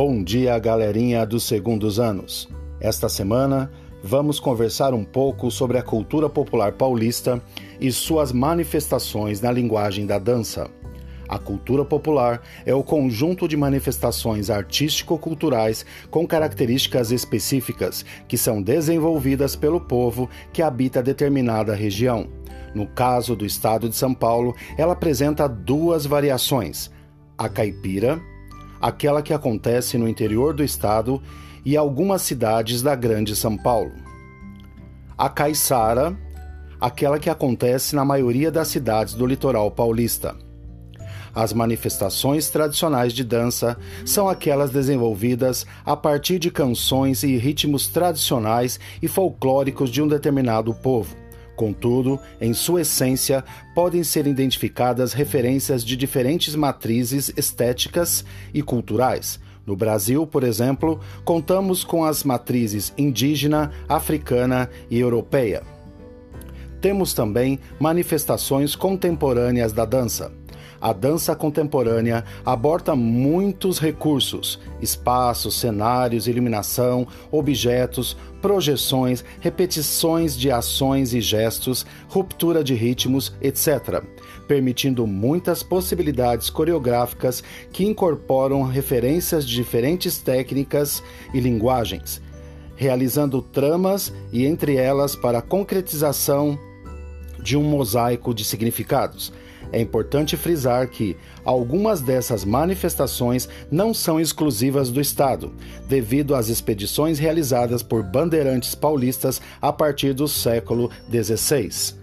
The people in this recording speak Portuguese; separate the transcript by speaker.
Speaker 1: Bom dia, galerinha dos segundos anos. Esta semana vamos conversar um pouco sobre a cultura popular paulista e suas manifestações na linguagem da dança. A cultura popular é o conjunto de manifestações artístico-culturais com características específicas que são desenvolvidas pelo povo que habita determinada região. No caso do estado de São Paulo, ela apresenta duas variações: a caipira, aquela que acontece no interior do estado e algumas cidades da Grande São Paulo. A caiçara, aquela que acontece na maioria das cidades do litoral paulista. As manifestações tradicionais de dança são aquelas desenvolvidas a partir de canções e ritmos tradicionais e folclóricos de um determinado povo. Contudo, em sua essência, podem ser identificadas referências de diferentes matrizes estéticas e culturais. No Brasil, por exemplo, contamos com as matrizes indígena, africana e europeia. Temos também manifestações contemporâneas da dança a dança contemporânea aborda muitos recursos: espaços, cenários, iluminação, objetos, projeções, repetições de ações e gestos, ruptura de ritmos, etc., permitindo muitas possibilidades coreográficas que incorporam referências de diferentes técnicas e linguagens, realizando tramas e entre elas para a concretização de um mosaico de significados. É importante frisar que algumas dessas manifestações não são exclusivas do Estado, devido às expedições realizadas por bandeirantes paulistas a partir do século XVI.